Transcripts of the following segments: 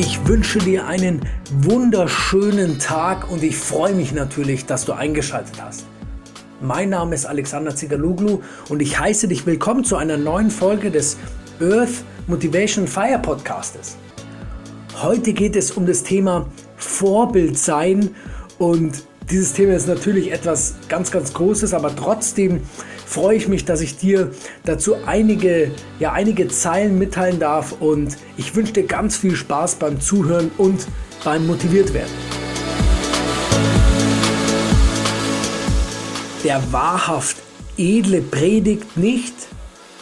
Ich wünsche dir einen wunderschönen Tag und ich freue mich natürlich, dass du eingeschaltet hast. Mein Name ist Alexander Zigaluglu und ich heiße dich willkommen zu einer neuen Folge des Earth Motivation Fire Podcastes. Heute geht es um das Thema Vorbild sein und dieses Thema ist natürlich etwas ganz, ganz Großes, aber trotzdem freue ich mich, dass ich dir dazu einige, ja, einige Zeilen mitteilen darf und ich wünsche dir ganz viel Spaß beim Zuhören und beim motiviert werden. Der wahrhaft Edle predigt nicht,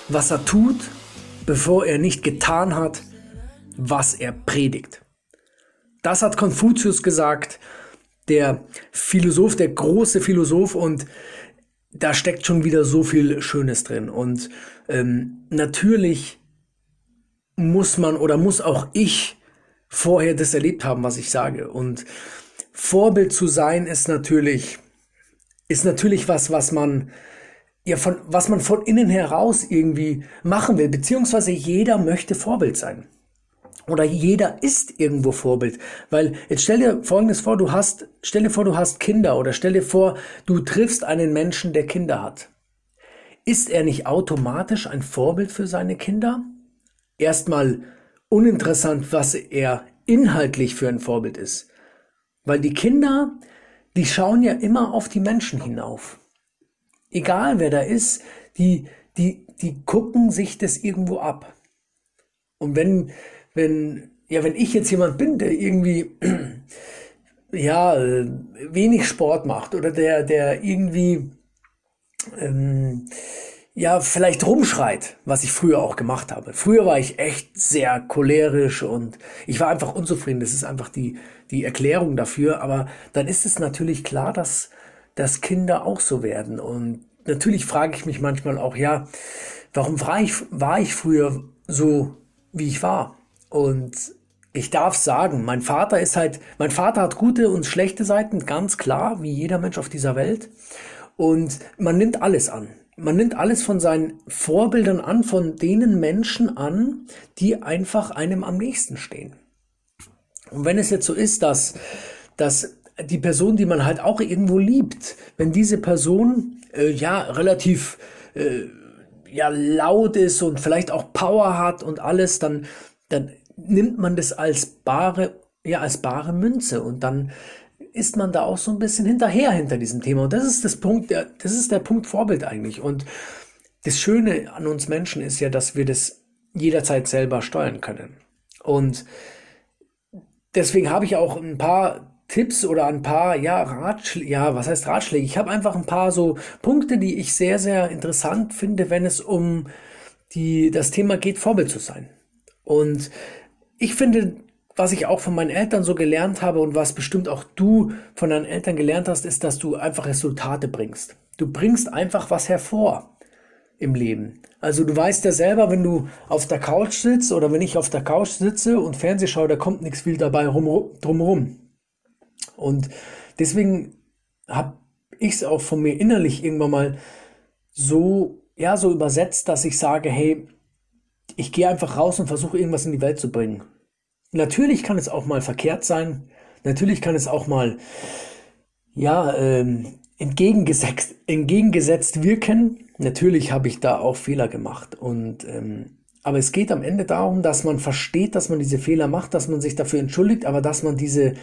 was er tut, bevor er nicht getan hat, was er predigt. Das hat Konfuzius gesagt der Philosoph, der große Philosoph und da steckt schon wieder so viel Schönes drin. Und ähm, natürlich muss man oder muss auch ich vorher das erlebt haben, was ich sage. Und Vorbild zu sein ist natürlich, ist natürlich was, was man ja von, was man von innen heraus irgendwie machen will, beziehungsweise jeder möchte Vorbild sein oder jeder ist irgendwo Vorbild. Weil jetzt stell dir Folgendes vor, du hast, stell dir vor, du hast Kinder oder stell dir vor, du triffst einen Menschen, der Kinder hat. Ist er nicht automatisch ein Vorbild für seine Kinder? Erstmal uninteressant, was er inhaltlich für ein Vorbild ist. Weil die Kinder, die schauen ja immer auf die Menschen hinauf. Egal wer da ist, die, die, die gucken sich das irgendwo ab. Und wenn, wenn, ja, wenn ich jetzt jemand bin, der irgendwie, ja, wenig Sport macht oder der, der irgendwie, ähm, ja, vielleicht rumschreit, was ich früher auch gemacht habe. Früher war ich echt sehr cholerisch und ich war einfach unzufrieden. Das ist einfach die, die Erklärung dafür. Aber dann ist es natürlich klar, dass, dass Kinder auch so werden. Und natürlich frage ich mich manchmal auch, ja, warum war ich, war ich früher so, wie ich war? Und ich darf sagen, mein Vater ist halt, mein Vater hat gute und schlechte Seiten, ganz klar, wie jeder Mensch auf dieser Welt. Und man nimmt alles an. Man nimmt alles von seinen Vorbildern an, von denen Menschen an, die einfach einem am nächsten stehen. Und wenn es jetzt so ist, dass, dass die Person, die man halt auch irgendwo liebt, wenn diese Person äh, ja relativ äh, ja laut ist und vielleicht auch Power hat und alles, dann dann nimmt man das als bare, ja, als bare Münze und dann ist man da auch so ein bisschen hinterher hinter diesem Thema. Und das ist das Punkt, der, das ist der Punkt Vorbild eigentlich. Und das Schöne an uns Menschen ist ja, dass wir das jederzeit selber steuern können. Und deswegen habe ich auch ein paar Tipps oder ein paar, ja, Ratschläge, ja, was heißt Ratschläge? Ich habe einfach ein paar so Punkte, die ich sehr, sehr interessant finde, wenn es um die, das Thema geht, Vorbild zu sein. Und ich finde, was ich auch von meinen Eltern so gelernt habe und was bestimmt auch du von deinen Eltern gelernt hast, ist, dass du einfach Resultate bringst. Du bringst einfach was hervor im Leben. Also du weißt ja selber, wenn du auf der Couch sitzt oder wenn ich auf der Couch sitze und Fernseh schaue, da kommt nichts viel dabei rum, drumherum. Und deswegen habe ich es auch von mir innerlich irgendwann mal so, ja, so übersetzt, dass ich sage, hey, ich gehe einfach raus und versuche irgendwas in die Welt zu bringen. Natürlich kann es auch mal verkehrt sein. Natürlich kann es auch mal, ja, ähm, entgegengesetzt, entgegengesetzt wirken. Natürlich habe ich da auch Fehler gemacht. Und, ähm, aber es geht am Ende darum, dass man versteht, dass man diese Fehler macht, dass man sich dafür entschuldigt, aber dass man diese,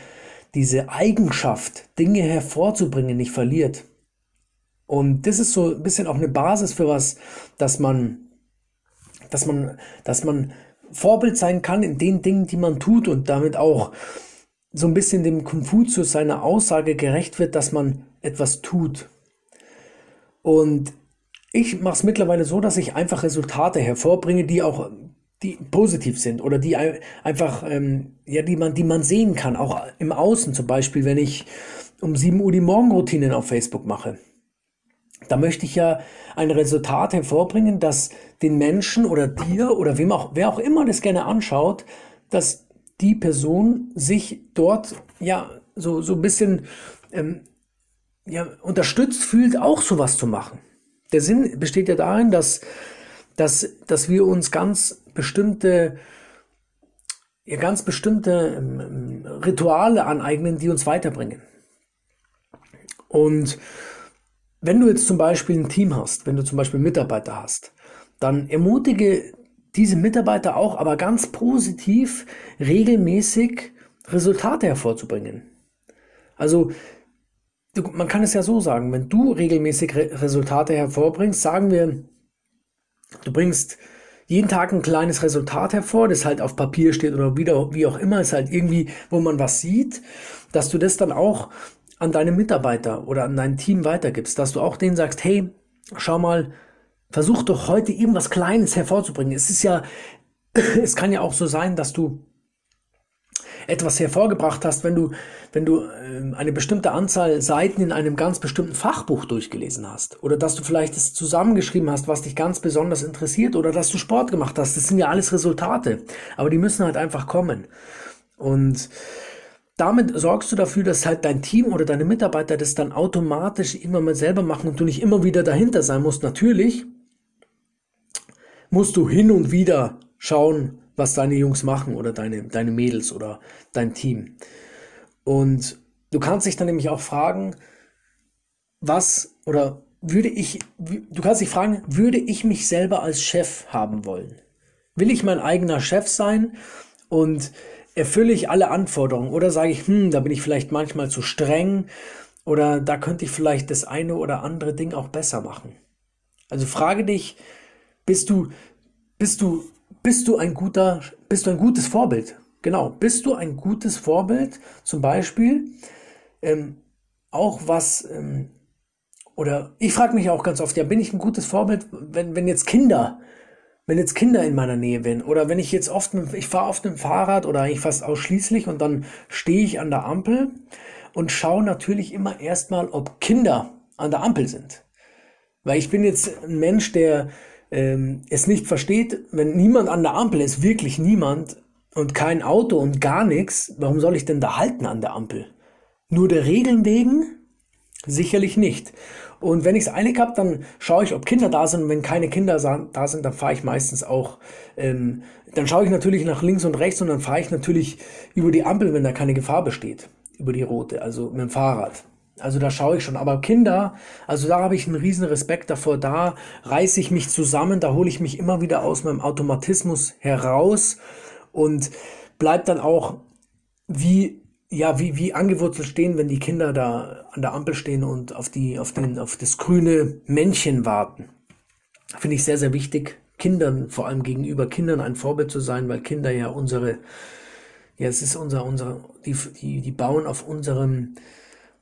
diese Eigenschaft, Dinge hervorzubringen, nicht verliert. Und das ist so ein bisschen auch eine Basis für was, dass man dass man, dass man Vorbild sein kann in den Dingen, die man tut und damit auch so ein bisschen dem Konfuzius seiner Aussage gerecht wird, dass man etwas tut. Und ich mache es mittlerweile so, dass ich einfach Resultate hervorbringe, die auch die positiv sind oder die einfach ähm, ja die man die man sehen kann, auch im Außen zum Beispiel, wenn ich um 7 Uhr die Morgenroutinen auf Facebook mache da möchte ich ja ein Resultat hervorbringen, das den Menschen oder dir oder wem auch, wer auch immer das gerne anschaut, dass die Person sich dort ja so, so ein bisschen ähm, ja, unterstützt fühlt, auch sowas zu machen. Der Sinn besteht ja darin, dass, dass, dass wir uns ganz bestimmte ja, ganz bestimmte ähm, Rituale aneignen, die uns weiterbringen. Und wenn du jetzt zum Beispiel ein Team hast, wenn du zum Beispiel Mitarbeiter hast, dann ermutige diese Mitarbeiter auch, aber ganz positiv, regelmäßig Resultate hervorzubringen. Also man kann es ja so sagen, wenn du regelmäßig Re Resultate hervorbringst, sagen wir, du bringst jeden Tag ein kleines Resultat hervor, das halt auf Papier steht oder wieder, wie auch immer, ist halt irgendwie, wo man was sieht, dass du das dann auch an deine Mitarbeiter oder an dein Team weitergibst, dass du auch denen sagst, hey, schau mal, versuch doch heute irgendwas Kleines hervorzubringen. Es ist ja, es kann ja auch so sein, dass du etwas hervorgebracht hast, wenn du, wenn du ähm, eine bestimmte Anzahl Seiten in einem ganz bestimmten Fachbuch durchgelesen hast. Oder dass du vielleicht es zusammengeschrieben hast, was dich ganz besonders interessiert. Oder dass du Sport gemacht hast. Das sind ja alles Resultate. Aber die müssen halt einfach kommen. Und damit sorgst du dafür, dass halt dein Team oder deine Mitarbeiter das dann automatisch irgendwann mal selber machen und du nicht immer wieder dahinter sein musst. Natürlich musst du hin und wieder schauen, was deine Jungs machen oder deine, deine Mädels oder dein Team. Und du kannst dich dann nämlich auch fragen, was oder würde ich, du kannst dich fragen, würde ich mich selber als Chef haben wollen? Will ich mein eigener Chef sein und erfülle ich alle Anforderungen oder sage ich, hm, da bin ich vielleicht manchmal zu streng oder da könnte ich vielleicht das eine oder andere Ding auch besser machen. Also frage dich, bist du, bist du bist du ein guter, bist du ein gutes Vorbild? Genau, bist du ein gutes Vorbild? Zum Beispiel ähm, auch was, ähm, oder ich frage mich auch ganz oft, ja, bin ich ein gutes Vorbild, wenn, wenn jetzt Kinder, wenn jetzt Kinder in meiner Nähe sind oder wenn ich jetzt oft, ich fahre oft mit dem Fahrrad oder eigentlich fast ausschließlich und dann stehe ich an der Ampel und schaue natürlich immer erstmal, ob Kinder an der Ampel sind. Weil ich bin jetzt ein Mensch, der ähm, es nicht versteht, wenn niemand an der Ampel ist, wirklich niemand und kein Auto und gar nichts, warum soll ich denn da halten an der Ampel? Nur der Regeln wegen? Sicherlich nicht. Und wenn ich es eilig habe, dann schaue ich, ob Kinder da sind. Und wenn keine Kinder da sind, dann fahre ich meistens auch, ähm, dann schaue ich natürlich nach links und rechts und dann fahre ich natürlich über die Ampel, wenn da keine Gefahr besteht, über die rote, also mit dem Fahrrad. Also da schaue ich schon. Aber Kinder, also da habe ich einen riesen Respekt davor. Da reiße ich mich zusammen, da hole ich mich immer wieder aus meinem Automatismus heraus und bleib dann auch wie ja, wie, wie angewurzelt stehen, wenn die Kinder da an der Ampel stehen und auf die, auf den, auf das grüne Männchen warten. Finde ich sehr, sehr wichtig, Kindern, vor allem gegenüber Kindern ein Vorbild zu sein, weil Kinder ja unsere, ja, es ist unser, unser, die, die, die bauen auf unserem,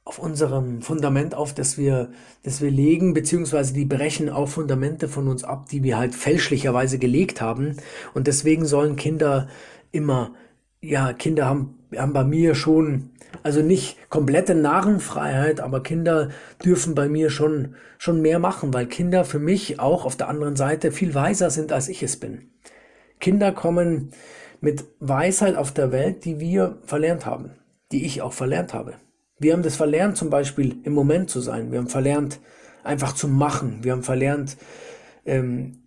auf unserem Fundament auf, das wir, das wir legen, beziehungsweise die brechen auch Fundamente von uns ab, die wir halt fälschlicherweise gelegt haben. Und deswegen sollen Kinder immer, ja, Kinder haben, haben bei mir schon, also nicht komplette Narrenfreiheit, aber Kinder dürfen bei mir schon, schon mehr machen, weil Kinder für mich auch auf der anderen Seite viel weiser sind, als ich es bin. Kinder kommen mit Weisheit auf der Welt, die wir verlernt haben, die ich auch verlernt habe. Wir haben das verlernt, zum Beispiel im Moment zu sein. Wir haben verlernt, einfach zu machen. Wir haben verlernt, ähm,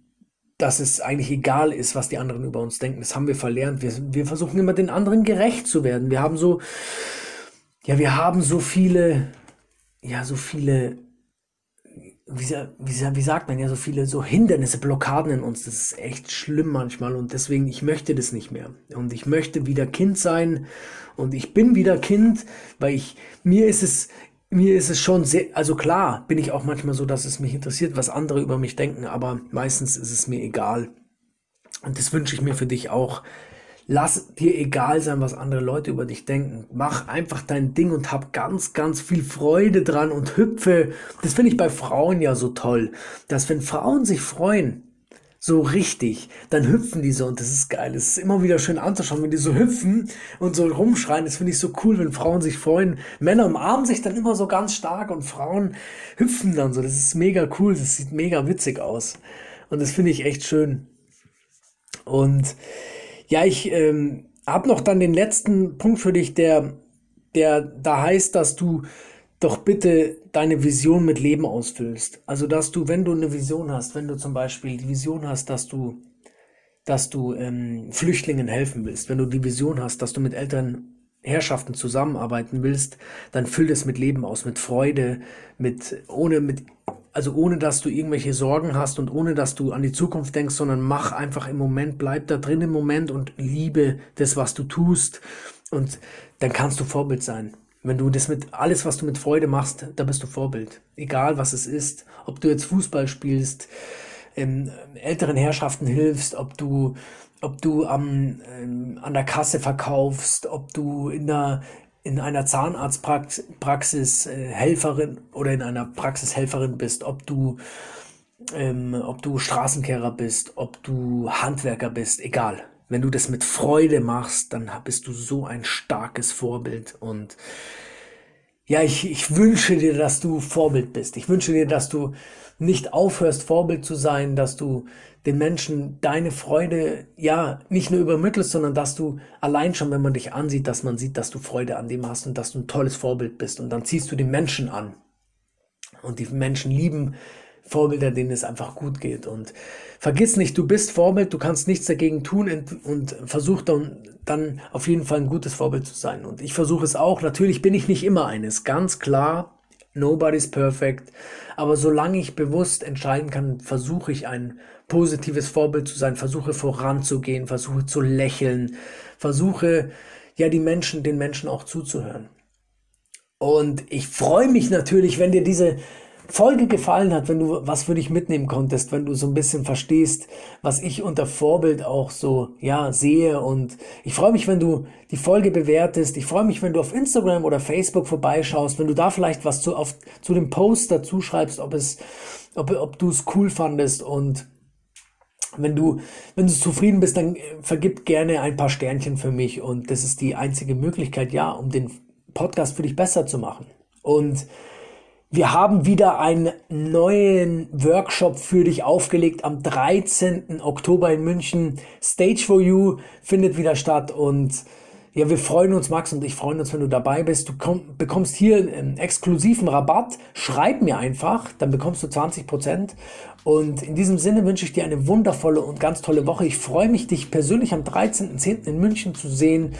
dass es eigentlich egal ist, was die anderen über uns denken. Das haben wir verlernt. Wir, wir versuchen immer den anderen gerecht zu werden. Wir haben so, ja, wir haben so viele, ja, so viele wie, wie, wie sagt man ja, so viele so Hindernisse, Blockaden in uns. Das ist echt schlimm manchmal und deswegen, ich möchte das nicht mehr. Und ich möchte wieder Kind sein und ich bin wieder Kind, weil ich, mir ist es, mir ist es schon sehr, also klar bin ich auch manchmal so, dass es mich interessiert, was andere über mich denken, aber meistens ist es mir egal. Und das wünsche ich mir für dich auch, Lass dir egal sein, was andere Leute über dich denken. Mach einfach dein Ding und hab ganz, ganz viel Freude dran und hüpfe. Das finde ich bei Frauen ja so toll, dass wenn Frauen sich freuen, so richtig, dann hüpfen die so und das ist geil. Es ist immer wieder schön anzuschauen, wenn die so hüpfen und so rumschreien. Das finde ich so cool, wenn Frauen sich freuen. Männer umarmen sich dann immer so ganz stark und Frauen hüpfen dann so. Das ist mega cool, das sieht mega witzig aus. Und das finde ich echt schön. Und ja, ich ähm, habe noch dann den letzten Punkt für dich, der, der da heißt, dass du doch bitte deine Vision mit Leben ausfüllst. Also, dass du, wenn du eine Vision hast, wenn du zum Beispiel die Vision hast, dass du dass du ähm, Flüchtlingen helfen willst, wenn du die Vision hast, dass du mit älteren Herrschaften zusammenarbeiten willst, dann füll das mit Leben aus, mit Freude, mit ohne mit also ohne dass du irgendwelche Sorgen hast und ohne dass du an die Zukunft denkst, sondern mach einfach im Moment, bleib da drin im Moment und liebe das, was du tust und dann kannst du Vorbild sein. Wenn du das mit alles, was du mit Freude machst, da bist du Vorbild. Egal was es ist, ob du jetzt Fußball spielst, ähm, älteren Herrschaften hilfst, ob du ob du am, ähm, an der Kasse verkaufst, ob du in der in einer Zahnarztpraxis äh, Helferin oder in einer Praxis Helferin bist, ob du ähm, ob du Straßenkehrer bist, ob du Handwerker bist, egal. Wenn du das mit Freude machst, dann bist du so ein starkes Vorbild und ja, ich, ich wünsche dir, dass du Vorbild bist. Ich wünsche dir, dass du nicht aufhörst, Vorbild zu sein, dass du den Menschen deine Freude, ja, nicht nur übermittelst, sondern dass du allein schon, wenn man dich ansieht, dass man sieht, dass du Freude an dem hast und dass du ein tolles Vorbild bist. Und dann ziehst du die Menschen an. Und die Menschen lieben Vorbilder, denen es einfach gut geht. Und vergiss nicht, du bist Vorbild, du kannst nichts dagegen tun und, versuch dann, dann auf jeden Fall ein gutes Vorbild zu sein. Und ich versuche es auch. Natürlich bin ich nicht immer eines, ganz klar. Nobody's perfect. Aber solange ich bewusst entscheiden kann, versuche ich ein positives Vorbild zu sein, versuche voranzugehen, versuche zu lächeln, versuche ja die Menschen, den Menschen auch zuzuhören. Und ich freue mich natürlich, wenn dir diese Folge gefallen hat, wenn du was für dich mitnehmen konntest, wenn du so ein bisschen verstehst, was ich unter Vorbild auch so, ja, sehe. Und ich freue mich, wenn du die Folge bewertest. Ich freue mich, wenn du auf Instagram oder Facebook vorbeischaust, wenn du da vielleicht was zu, auf, zu dem Post dazu schreibst, ob es, ob, ob du es cool fandest und wenn du, wenn du zufrieden bist, dann vergib gerne ein paar Sternchen für mich und das ist die einzige Möglichkeit, ja, um den Podcast für dich besser zu machen. Und wir haben wieder einen neuen Workshop für dich aufgelegt am 13. Oktober in München. Stage for You findet wieder statt und ja, wir freuen uns, Max und ich freuen uns, wenn du dabei bist. Du komm, bekommst hier einen exklusiven Rabatt. Schreib mir einfach, dann bekommst du 20 Prozent. Und in diesem Sinne wünsche ich dir eine wundervolle und ganz tolle Woche. Ich freue mich, dich persönlich am 13.10. in München zu sehen.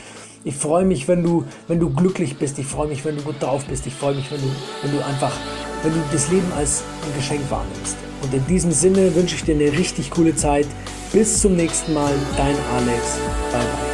Ich freue mich, wenn du, wenn du glücklich bist. Ich freue mich, wenn du gut drauf bist. Ich freue mich, wenn du, wenn du einfach, wenn du das Leben als ein Geschenk wahrnimmst. Und in diesem Sinne wünsche ich dir eine richtig coole Zeit. Bis zum nächsten Mal. Dein Alex. Bye bye.